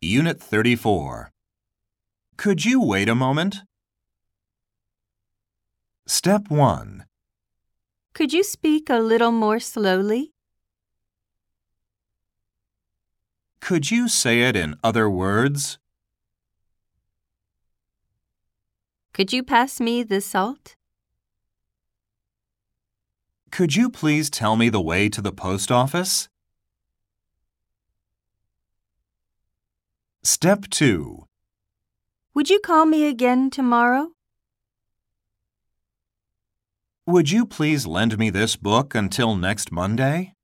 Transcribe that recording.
Unit 34. Could you wait a moment? Step 1. Could you speak a little more slowly? Could you say it in other words? Could you pass me the salt? Could you please tell me the way to the post office? Step 2. Would you call me again tomorrow? Would you please lend me this book until next Monday?